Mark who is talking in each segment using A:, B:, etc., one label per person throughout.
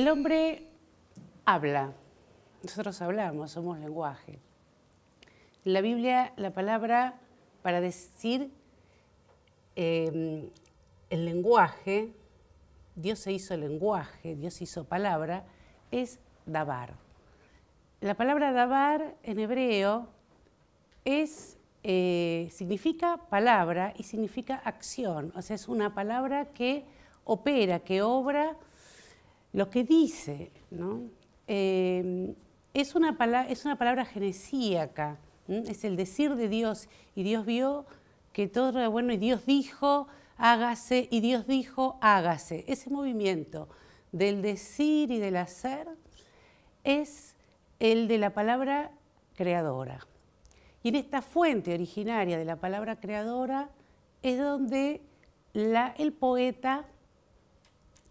A: El hombre habla, nosotros hablamos, somos lenguaje. En la Biblia la palabra para decir em, el lenguaje, Dios se hizo lenguaje, Dios hizo palabra, es dabar. La palabra dabar en hebreo es, eh, significa palabra y significa acción, o sea, es una palabra que opera, que obra lo que dice, ¿no? Eh, es, una es, una palabra genesíaca, es el decir de Dios, y Dios vio que todo era bueno, y Dios dijo, hágase, y Dios dijo, hágase. Ese movimiento del decir y del hacer es el de la palabra creadora. Y en esta fuente originaria de la palabra creadora es donde el poeta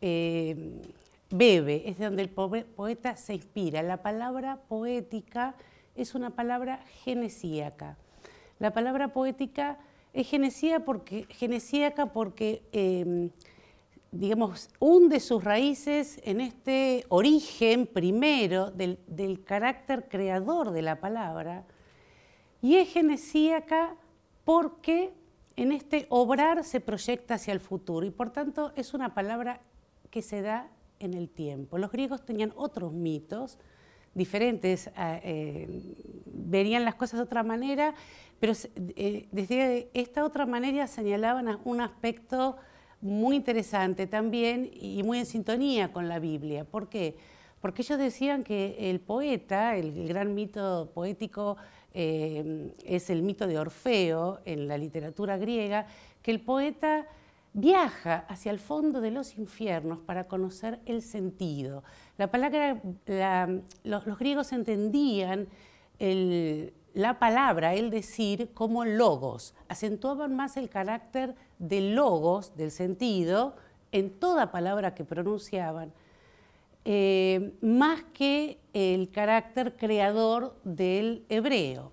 A: eh, bebe, es de donde el poeta se inspira. La palabra poética es una palabra genesíaca. La palabra poética es genesíaca porque, genesíaca porque em, digamos, hunde sus raíces en este origen primero del, del, carácter creador de la palabra y es genesíaca porque en este obrar se proyecta hacia el futuro y por tanto es una palabra que se da en el tiempo. Los griegos tenían otros mitos diferentes, eh, verían las cosas de otra manera, pero eh, desde esta otra manera señalaban un aspecto muy interesante también y muy en sintonía con la Biblia. ¿Por qué? Porque ellos decían que el poeta, el, gran mito poético eh, es el mito de Orfeo en la literatura griega, que el poeta viaja hacia el fondo de los infiernos para conocer el sentido. La palabra, los, griegos entendían la palabra, el decir, como logos, acentuaban más el carácter del logos, del sentido, en toda palabra que pronunciaban, eh, más que el carácter creador del hebreo.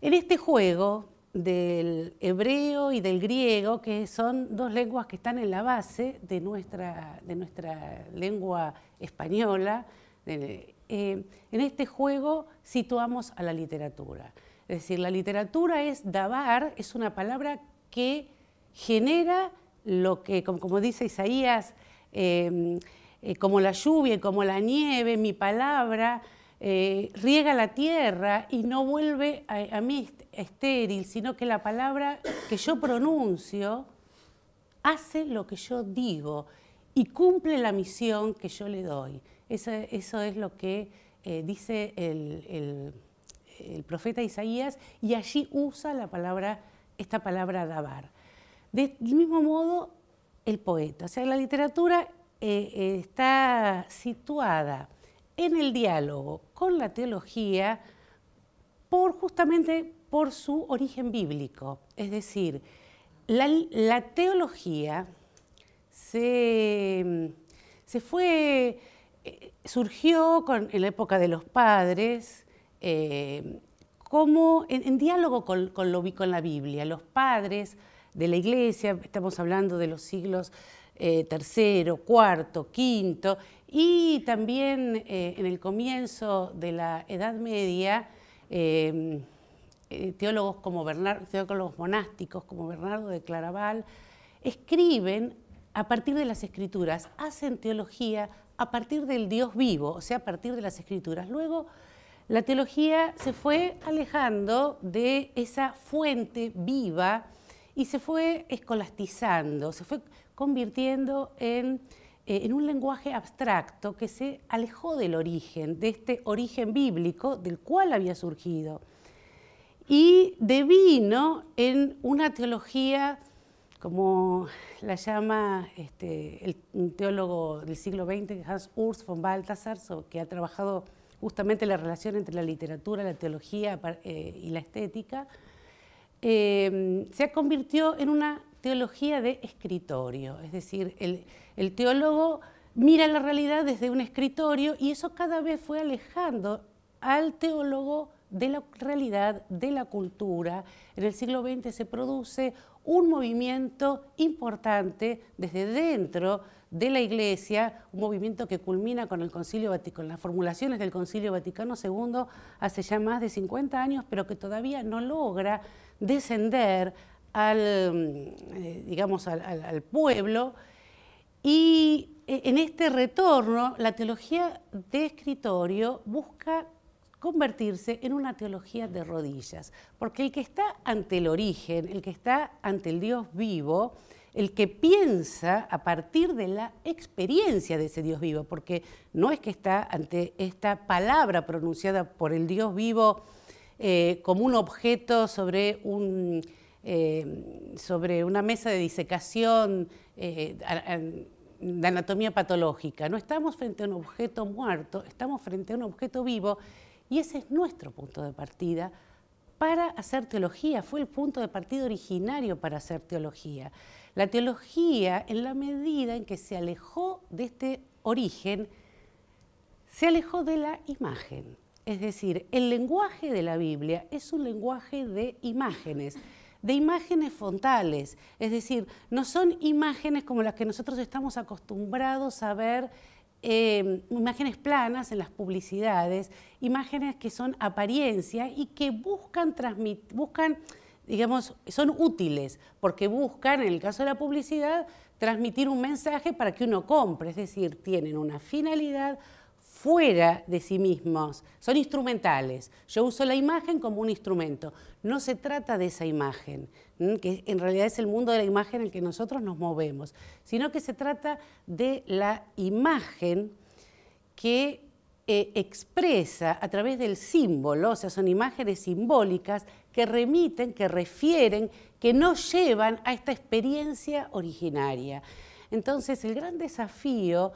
A: En este juego, del hebreo y del griego, que son dos lenguas que están en la base de nuestra, de nuestra lengua española. Eh, en este juego situamos a la literatura. Es decir, la literatura es dabar, es una palabra que genera lo que, como, dice Isaías, eh, eh, como la lluvia como la nieve, mi palabra riega la tierra y no vuelve a mí estéril, sino que la palabra que yo pronuncio hace lo que yo digo y cumple la misión que yo le doy. Eso, es lo que eh, dice el, profeta Isaías y allí usa la palabra, esta palabra dabar. Del mismo modo, el poeta. O sea, la literatura eh, eh, está situada en el diálogo con la teología por justamente por su origen bíblico. Es decir, la, teología se, fue, eh, surgió en la época de los padres, eh, como en, diálogo con, lo, con la Biblia. Los padres de la iglesia, estamos hablando de los siglos eh, tercero, cuarto, quinto, y también en el comienzo de la Edad Media, eh, teólogos como teólogos monásticos como Bernardo de Claraval, escriben a partir de las escrituras, hacen teología a partir del Dios vivo, o sea, a partir de las escrituras. Luego, la teología se fue alejando de esa fuente viva y se fue escolastizando, se fue convirtiendo en, eh, en un lenguaje abstracto que se alejó del origen, de este origen bíblico del cual había surgido. Y devino en una teología, como la llama este, el, un teólogo del siglo XX, Hans Urs von Balthasar, que ha trabajado justamente la relación entre la literatura, la teología eh, y la estética, eh, se convirtió en una teología de escritorio, es decir, el, teólogo mira la realidad desde un escritorio y eso cada vez fue alejando al teólogo de la realidad, de la cultura. En el siglo XX se produce un movimiento importante desde dentro de la Iglesia, un movimiento que culmina con el Concilio con las formulaciones del Concilio Vaticano II hace ya más de 50 años, pero que todavía no logra descender al, eh, digamos, al, pueblo. Y eh, en este retorno, la teología de escritorio busca convertirse en una teología de rodillas, porque el que está ante el origen, el que está ante el Dios vivo, el que piensa a partir de la experiencia de ese Dios vivo, porque no es que está ante esta palabra pronunciada por el Dios vivo eh, como un objeto sobre, un, eh, sobre una mesa de disecación eh, de anatomía patológica. No estamos frente a un objeto muerto, estamos frente a un objeto vivo y ese es nuestro punto de partida para hacer teología, fue el punto de partida originario para hacer teología. La teología, en la medida en que se alejó de este origen, se alejó de la imagen. Es decir, el lenguaje de la Biblia es un lenguaje de imágenes, de imágenes frontales. Es decir, no son imágenes como las que nosotros estamos acostumbrados a ver eh, imágenes planas en las publicidades, imágenes que son apariencia y que buscan transmitir, buscan, digamos, son útiles, porque buscan, en el caso de la publicidad, transmitir un mensaje para que uno compre, es decir, tienen una finalidad fuera de sí mismos, son instrumentales. Yo uso la imagen como un instrumento. No se trata de esa imagen, que en realidad es el mundo de la imagen en el que nosotros nos movemos, sino que se trata de la imagen que eh, expresa a través del símbolo, o sea, son imágenes simbólicas que remiten, que refieren, que nos llevan a esta experiencia originaria. Entonces, el gran desafío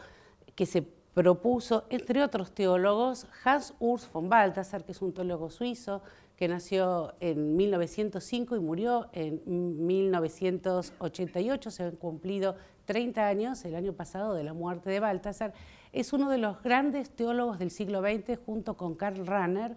A: que se propuso, entre otros teólogos, Hans Urs von Balthasar, que es un teólogo suizo que nació en 1905 y murió en 1988, se han cumplido 30 años el año pasado de la muerte de Balthasar, es uno de los grandes teólogos del siglo XX junto con Karl Rahner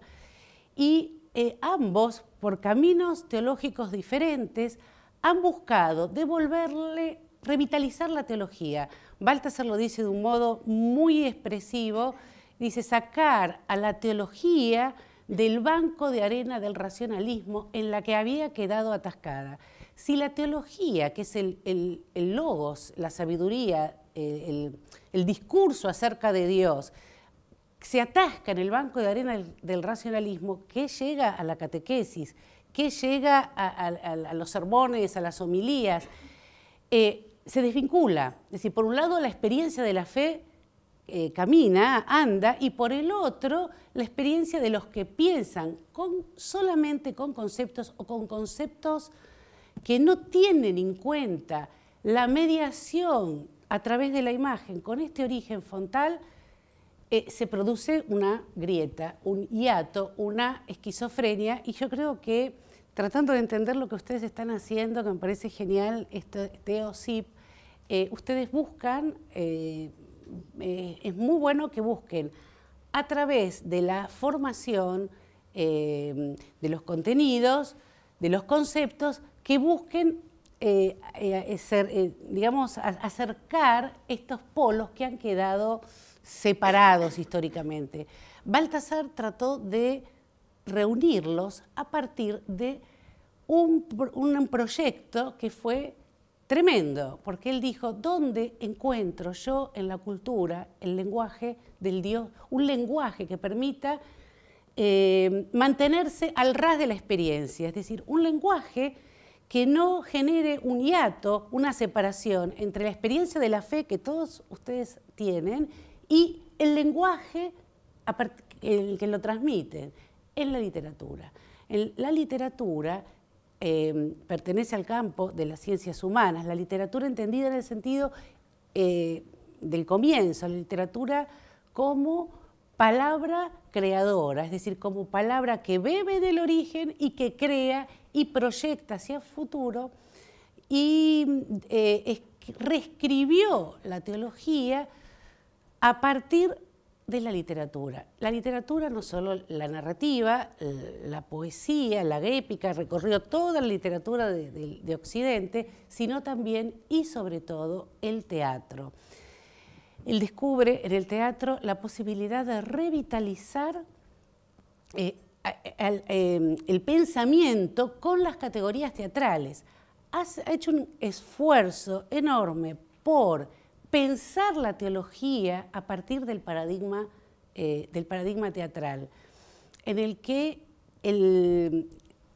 A: y eh, ambos, por caminos teológicos diferentes, han buscado devolverle revitalizar la teología. Baltasar lo dice de un modo muy expresivo, dice sacar a la teología del banco de arena del racionalismo en la que había quedado atascada. Si la teología, que es el, logos, la sabiduría, el, discurso acerca de Dios, se atasca en el banco de arena del, racionalismo, ¿qué llega a la catequesis? ¿Qué llega a, los sermones, a las homilías? Eh, se desvincula. Es decir, por un lado la experiencia de la fe eh, camina, anda, y por el otro la experiencia de los que piensan con, solamente con conceptos o con conceptos que no tienen en cuenta la mediación a través de la imagen con este origen frontal, eh, se produce una grieta, un hiato, una esquizofrenia, y yo creo que tratando de entender lo que ustedes están haciendo, que me parece genial, este, este OSIP, eh, ustedes buscan, eh, eh, es muy bueno que busquen a través de la formación, de los contenidos, de los conceptos, que busquen digamos, acercar estos polos que han quedado separados históricamente. Baltasar trató de reunirlos a partir de un proyecto que fue tremendo, porque él dijo, ¿dónde encuentro yo en la cultura el lenguaje del Dios, un lenguaje que permita eh, mantenerse al ras de la experiencia? Es decir, un lenguaje que no genere un hiato, una separación entre la experiencia de la fe que todos ustedes tienen y el lenguaje el que lo transmiten en la literatura. En la literatura Em, pertenece al campo de las ciencias humanas, la literatura entendida en el sentido eh, del comienzo, la literatura como palabra creadora, es decir, como palabra que bebe del origen y que crea y proyecta hacia el futuro. Y eh, reescribió la teología a partir de la literatura. La literatura, no solo la narrativa, la poesía, la épica, recorrió toda la literatura de, Occidente, sino también y sobre todo el teatro. Él descubre en el teatro la posibilidad de revitalizar eh, em, el pensamiento con las categorías teatrales. Ha hecho un esfuerzo enorme por pensar la teología a partir del paradigma, eh, del paradigma teatral, en el que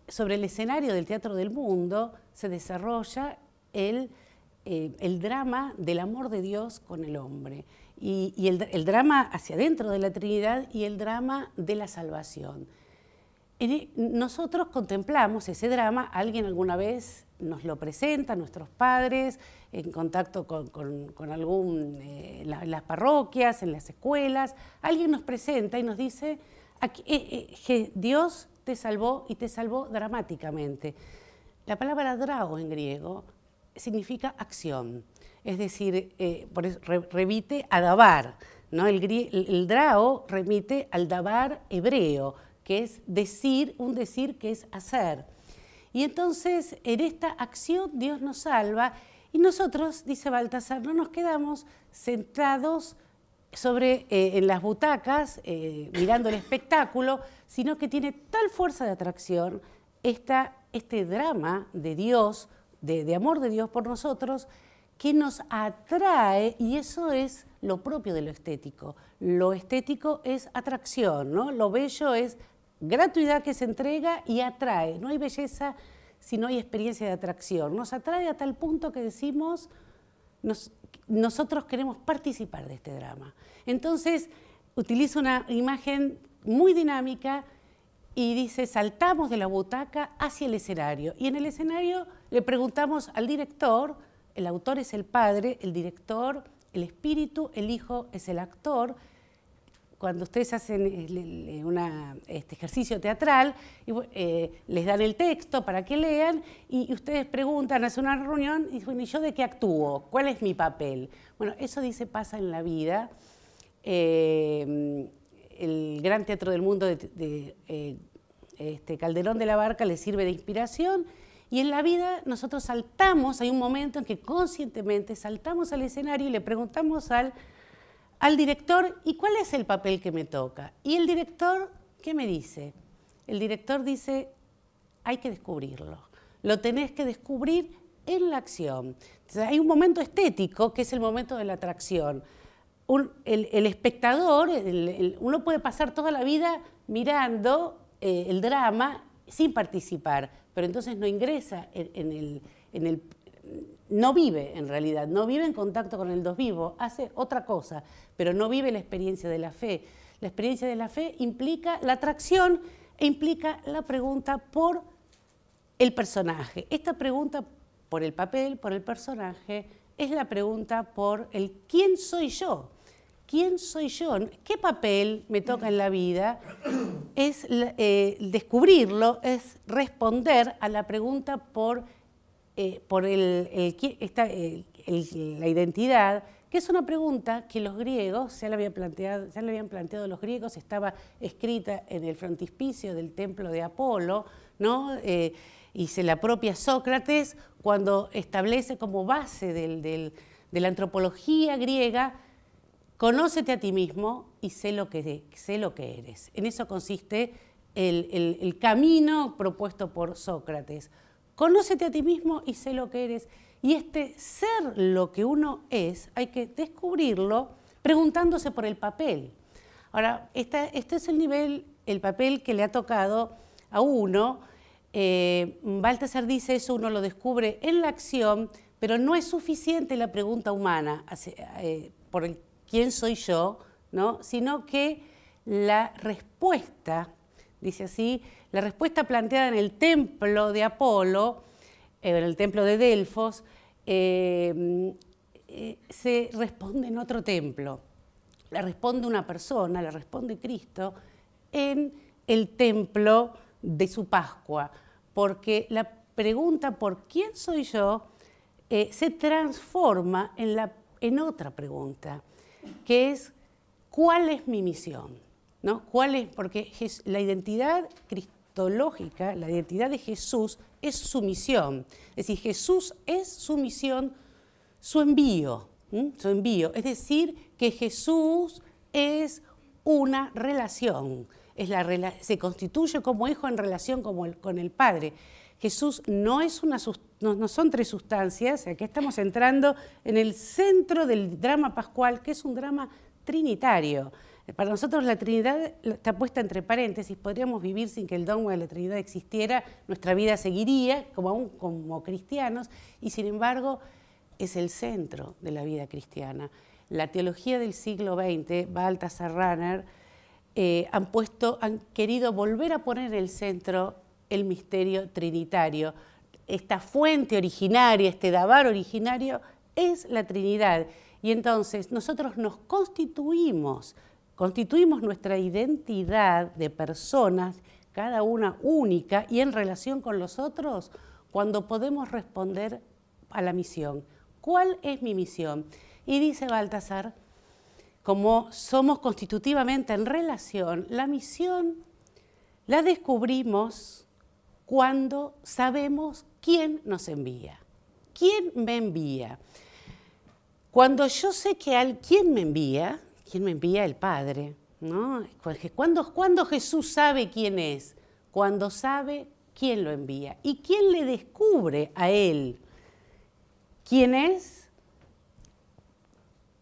A: sobre el escenario del teatro del mundo se desarrolla el, eh, el drama del amor de Dios con el hombre, y, el, drama hacia adentro de la Trinidad y el drama de la salvación. E, nosotros contemplamos ese drama, alguien alguna vez nos lo presenta, nuestros padres, en contacto con, algún, eh, las parroquias, en las escuelas, alguien nos presenta y nos dice que eh, eh, Dios te salvó y te salvó dramáticamente. La palabra drao en griego significa acción, es decir, por eso, remite a dabar. ¿no? El, el, drao remite al dabar hebreo, que es decir, un decir que es hacer. Y entonces en esta acción Dios nos salva y nosotros, dice Baltasar, no nos quedamos sentados sobre, eh, en las butacas eh, mirando el espectáculo, sino que tiene tal fuerza de atracción esta, este drama de Dios, de, de amor de Dios por nosotros, que nos atrae y eso es lo propio de lo estético. Lo estético es atracción, ¿no? Lo bello es gratuidad que se entrega y atrae. No hay belleza si no hay experiencia de atracción. Nos atrae a tal punto que decimos, nosotros queremos participar de este drama. Entonces, utiliza una imagen muy dinámica y dice, saltamos de la butaca hacia el escenario. Y en el escenario le preguntamos al director, el autor es el padre, el director, el espíritu, el hijo es el actor, cuando ustedes hacen un este ejercicio teatral, eh, les dan el texto para que lean y ustedes preguntan, hacen una reunión y dicen, ¿y yo de qué actúo? ¿Cuál es mi papel? Bueno, eso dice pasa en la vida. Eh, el Gran Teatro del Mundo de, eh, este, Calderón de la Barca le sirve de inspiración y en la vida nosotros saltamos, hay un momento en que conscientemente saltamos al escenario y le preguntamos al al director, ¿y cuál es el papel que me toca? Y el director, ¿qué me dice? El director dice, hay que descubrirlo, lo tenés que descubrir en la acción. hay un momento estético que es el momento de la atracción. el, espectador, uno puede pasar toda la vida mirando eh, el drama sin participar, pero entonces no ingresa en, en el no vive en realidad, no vive en contacto con el Dios vivo, hace otra cosa, pero no vive la experiencia de la fe. La experiencia de la fe implica la atracción e implica la pregunta por el personaje. Esta pregunta por el papel, por el personaje, es la pregunta por el quién soy yo. ¿Quién soy yo? ¿Qué papel me toca en la vida? Es eh, descubrirlo, es responder a la pregunta por eh, por la identidad, que es una pregunta que los griegos, ya la, había planteado, ya habían planteado los griegos, estaba escrita en el frontispicio del templo de Apolo, ¿no? Eh, y se la propia Sócrates cuando establece como base de la antropología griega, conócete a ti mismo y sé lo que, sé lo que eres. En eso consiste el camino propuesto por Sócrates. Conócete a ti mismo y sé lo que eres. Y este ser lo que uno es, hay que descubrirlo preguntándose por el papel. Ahora, este, es el nivel, el papel que le ha tocado a uno. Eh, Baltasar dice eso, uno lo descubre en la acción, pero no es suficiente la pregunta humana eh, por el quién soy yo, ¿no? sino que la respuesta, dice así, la respuesta planteada en el templo de Apolo, eh, en el templo de Delfos, eh, eh, se responde en otro templo. La responde una persona, la responde Cristo en el templo de su Pascua, porque la pregunta por quién soy yo se transforma en, la, en otra pregunta, que es ¿cuál es mi misión? ¿No? ¿Cuál es? Porque la identidad cristológica, la identidad de Jesús es su misión. Es decir, Jesús es su misión, su envío, su envío. Es decir, que Jesús es una relación, se constituye como hijo en relación con el Padre. Jesús no, es una, no, son tres sustancias, aquí estamos entrando en el centro del drama pascual, que es un drama trinitario. Para nosotros la Trinidad está puesta entre paréntesis, podríamos vivir sin que el dogma de la Trinidad existiera, nuestra vida seguiría como aún como cristianos, y sin embargo es el centro de la vida cristiana. La teología del siglo XX, Baltasar Runner, eh, han, puesto, han querido volver a poner en el centro el misterio trinitario. Esta fuente originaria, este dabar originario, es la Trinidad. Y entonces nosotros nos constituimos, constituimos nuestra identidad de personas, cada una única y en relación con los otros, cuando podemos responder a la misión. ¿Cuál es mi misión? Y dice Baltasar, como somos constitutivamente en relación, la misión la descubrimos cuando sabemos quién nos envía. ¿Quién me envía? Cuando yo sé que al quién me envía, quién me envía el Padre, ¿no? Cuando, cuando Jesús sabe quién es, cuando sabe quién lo envía y quién le descubre a él quién es,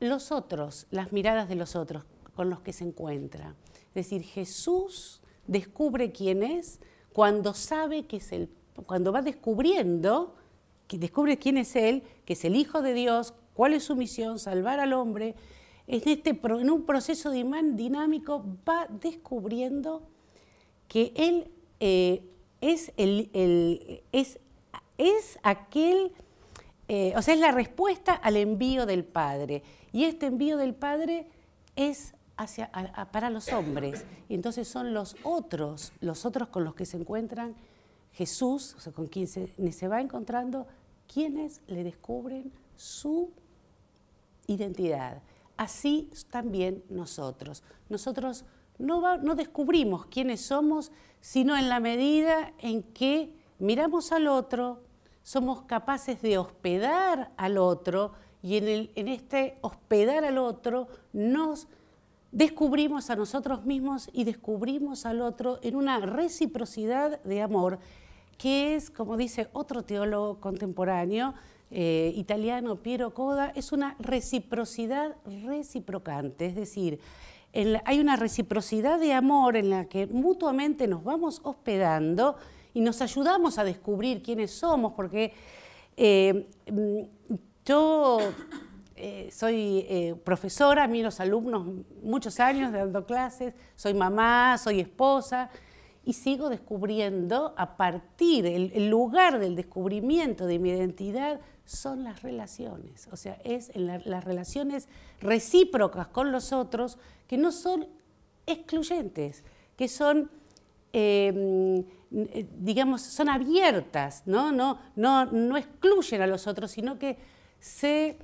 A: los otros, las miradas de los otros con los que se encuentra. Es decir, Jesús descubre quién es cuando sabe que es el, cuando va descubriendo, que descubre quién es Él, que es el Hijo de Dios, cuál es su misión, salvar al hombre, en, este, en un proceso dinámico va descubriendo que Él eh, es, el, es, es, aquel, eh, o sea, es la respuesta al envío del Padre. Y este envío del Padre es para los hombres. Entonces son los otros, los otros con los que se encuentran Jesús, o sea, con quien se va encontrando, quienes le descubren su identidad. Así también nosotros. Nosotros no, descubrimos quiénes somos, sino en la medida en que miramos al otro, somos capaces de hospedar al otro y en este hospedar al otro nos descubrimos a nosotros mismos y descubrimos al otro en una reciprocidad de amor que es, como dice otro teólogo contemporáneo eh, italiano, Piero Coda, es una reciprocidad reciprocante, es decir, hay una reciprocidad de amor en la que mutuamente nos vamos hospedando y nos ayudamos a descubrir quiénes somos, porque eh, mm, yo eh, soy profesora, a mí los alumnos muchos años dando clases, soy mamá, soy esposa y sigo descubriendo a partir, el, lugar del descubrimiento de mi identidad son las relaciones, o sea, es en las relaciones recíprocas con los otros que no son excluyentes, que son, em, digamos, son abiertas, ¿no? No, no, no excluyen a los otros, sino que se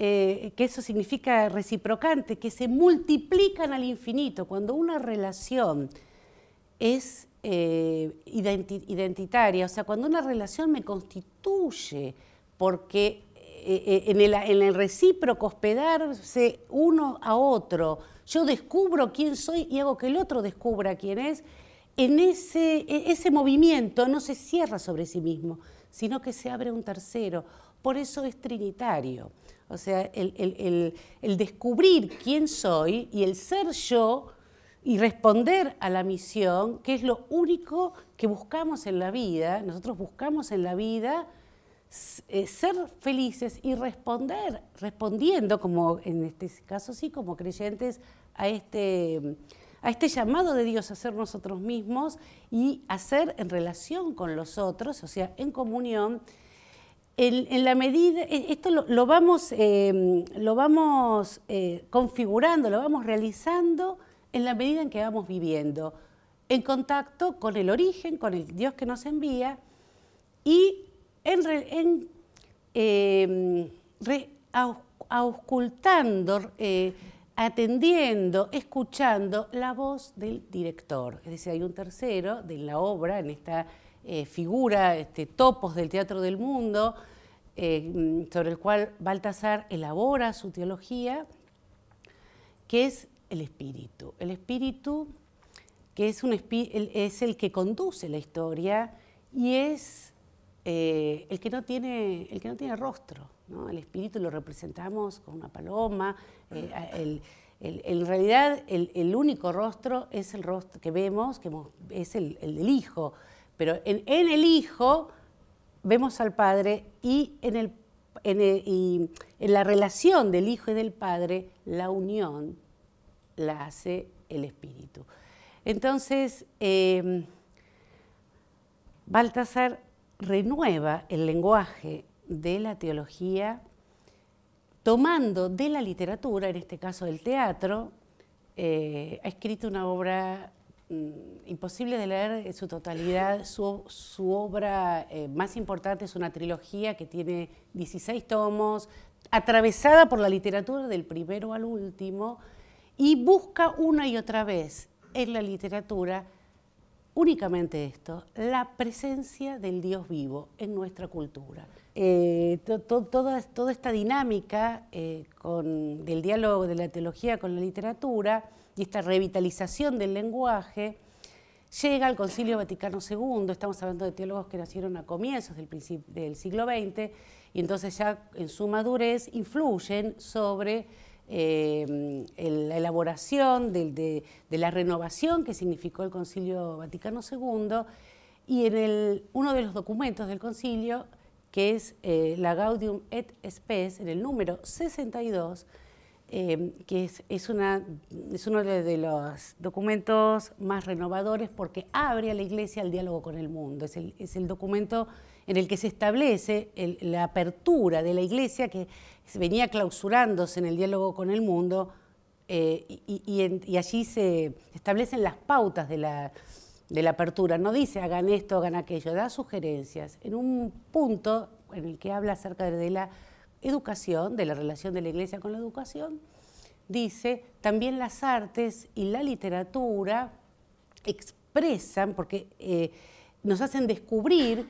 A: eh, que eso significa reciprocante, que se multiplican al infinito. Cuando una relación es eh, identitaria, o sea, cuando una relación me constituye, porque eh, en, el, en, el, recíproco hospedarse uno a otro, yo descubro quién soy y hago que el otro descubra quién es, en ese, e, ese movimiento no se cierra sobre sí mismo, sino que se abre un tercero. Por eso es trinitario. O sea, el, descubrir quién soy y el ser yo y responder a la misión, que es lo único que buscamos en la vida, nosotros buscamos en la vida eh, ser felices y responder, respondiendo, como en este caso sí, como creyentes, a este, a este llamado de Dios a ser nosotros mismos y a ser en relación con los otros, o sea, en comunión. En, la medida, e, esto lo, vamos, em, lo vamos eh, configurando, lo vamos realizando en la medida en que vamos viviendo, en contacto con el origen, con el Dios que nos envía y en, em, auscultando, eh, atendiendo, escuchando la voz del director. Es decir, hay un tercero de la obra, en esta eh, figura, este, topos del teatro del mundo, eh, sobre el cual Baltasar elabora su teología, que es el espíritu. El espíritu que es, un es el que conduce la historia y es eh, el, que no tiene, el que no tiene rostro. El espíritu lo representamos con una paloma. Eh, en realidad, el, único rostro es el rostro que vemos, que es el, del Hijo. Pero en, el Hijo vemos al Padre y en, el, en la relación del Hijo y del Padre, la unión la hace el Espíritu. Entonces, eh, Baltasar renueva el lenguaje de la teología tomando de la literatura, en este caso del teatro, eh, ha escrito una obra mm, imposible de leer en su totalidad. Su, obra eh, más importante es una trilogía que tiene 16 tomos, atravesada por la literatura del primero al último, y busca una y otra vez en la literatura únicamente esto, la presencia del Dios vivo en nuestra cultura. Eh, toda, esta dinámica eh, del diálogo de la teología con la literatura y esta revitalización del lenguaje llega al Concilio Vaticano II, estamos hablando de teólogos que nacieron a comienzos del, del siglo XX, y entonces ya en su madurez influyen sobre eh, la elaboración de, la renovación que significó el Concilio Vaticano II, y en uno de los documentos del concilio que es eh, la Gaudium et Spes, en el número 62, eh, que es, es, una, es, uno de, los documentos más renovadores porque abre a la Iglesia al diálogo con el mundo. Es el, es el documento en el que se establece la apertura de la Iglesia que venía clausurándose en el diálogo con el mundo eh, y, y, allí se establecen las pautas de la, de la apertura, no dice hagan esto, hagan aquello, da sugerencias. En un punto en el que habla acerca de la educación, de la relación de la iglesia con la educación, dice también las artes y la literatura expresan, porque eh, nos hacen descubrir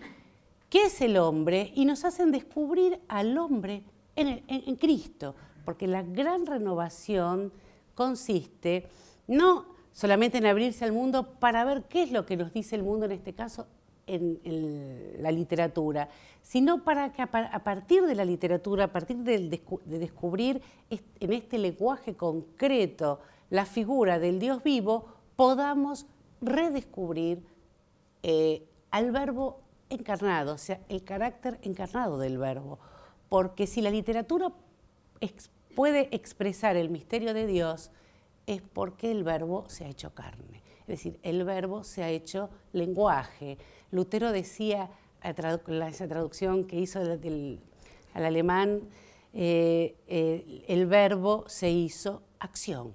A: qué es el hombre y nos hacen descubrir al hombre en, en Cristo, porque la gran renovación consiste no solamente en abrirse al mundo para ver qué es lo que nos dice el mundo, en este caso en, la literatura, sino para que a, partir de la literatura, a partir de, descubrir en este lenguaje concreto la figura del Dios vivo, podamos redescubrir eh, al verbo encarnado, o sea, el carácter encarnado del verbo. Porque si la literatura puede expresar el misterio de Dios, es porque el verbo se ha hecho carne. Es decir, el verbo se ha hecho lenguaje. Lutero decía, esa traducción que hizo al alemán, eh, eh, el verbo se hizo acción.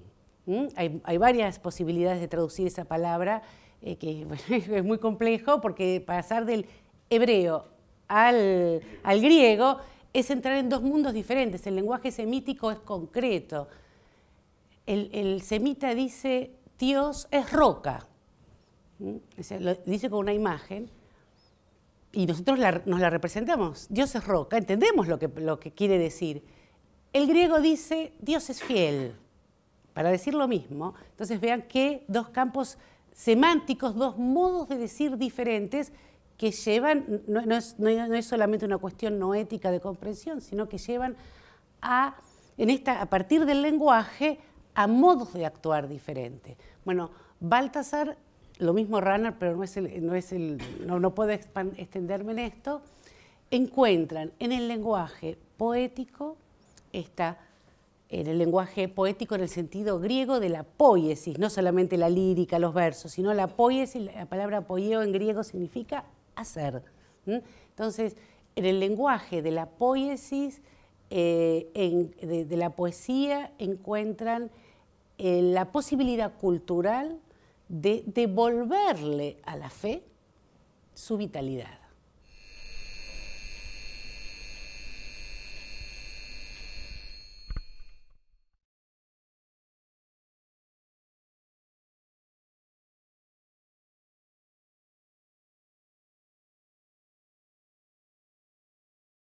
A: Hay, varias posibilidades de traducir esa palabra, eh, que es muy complejo porque pasar del hebreo al, al griego es entrar en dos mundos diferentes. El lenguaje semítico es concreto, el, semita dice, Dios es roca, lo dice con una imagen, y nosotros nos la representamos, Dios es roca, entendemos lo que, lo que quiere decir. El griego dice, Dios es fiel, para decir lo mismo. Entonces vean que dos campos semánticos, dos modos de decir diferentes que llevan, no, es, no, es, solamente una cuestión no ética de comprensión, sino que llevan a, en esta, a partir del lenguaje a modos de actuar diferentes. Bueno, Baltasar, lo mismo Ranner, pero no, es no, es el, no, puedo extenderme en esto, encuentran en el lenguaje poético, está en el lenguaje poético en el sentido griego de la poiesis, no solamente la lírica, los versos, sino la poiesis, la palabra poieo en griego significa hacer. Entonces, en el lenguaje de la poiesis, eh, de, la poesía, encuentran eh, la posibilidad cultural de devolverle a la fe su vitalidad.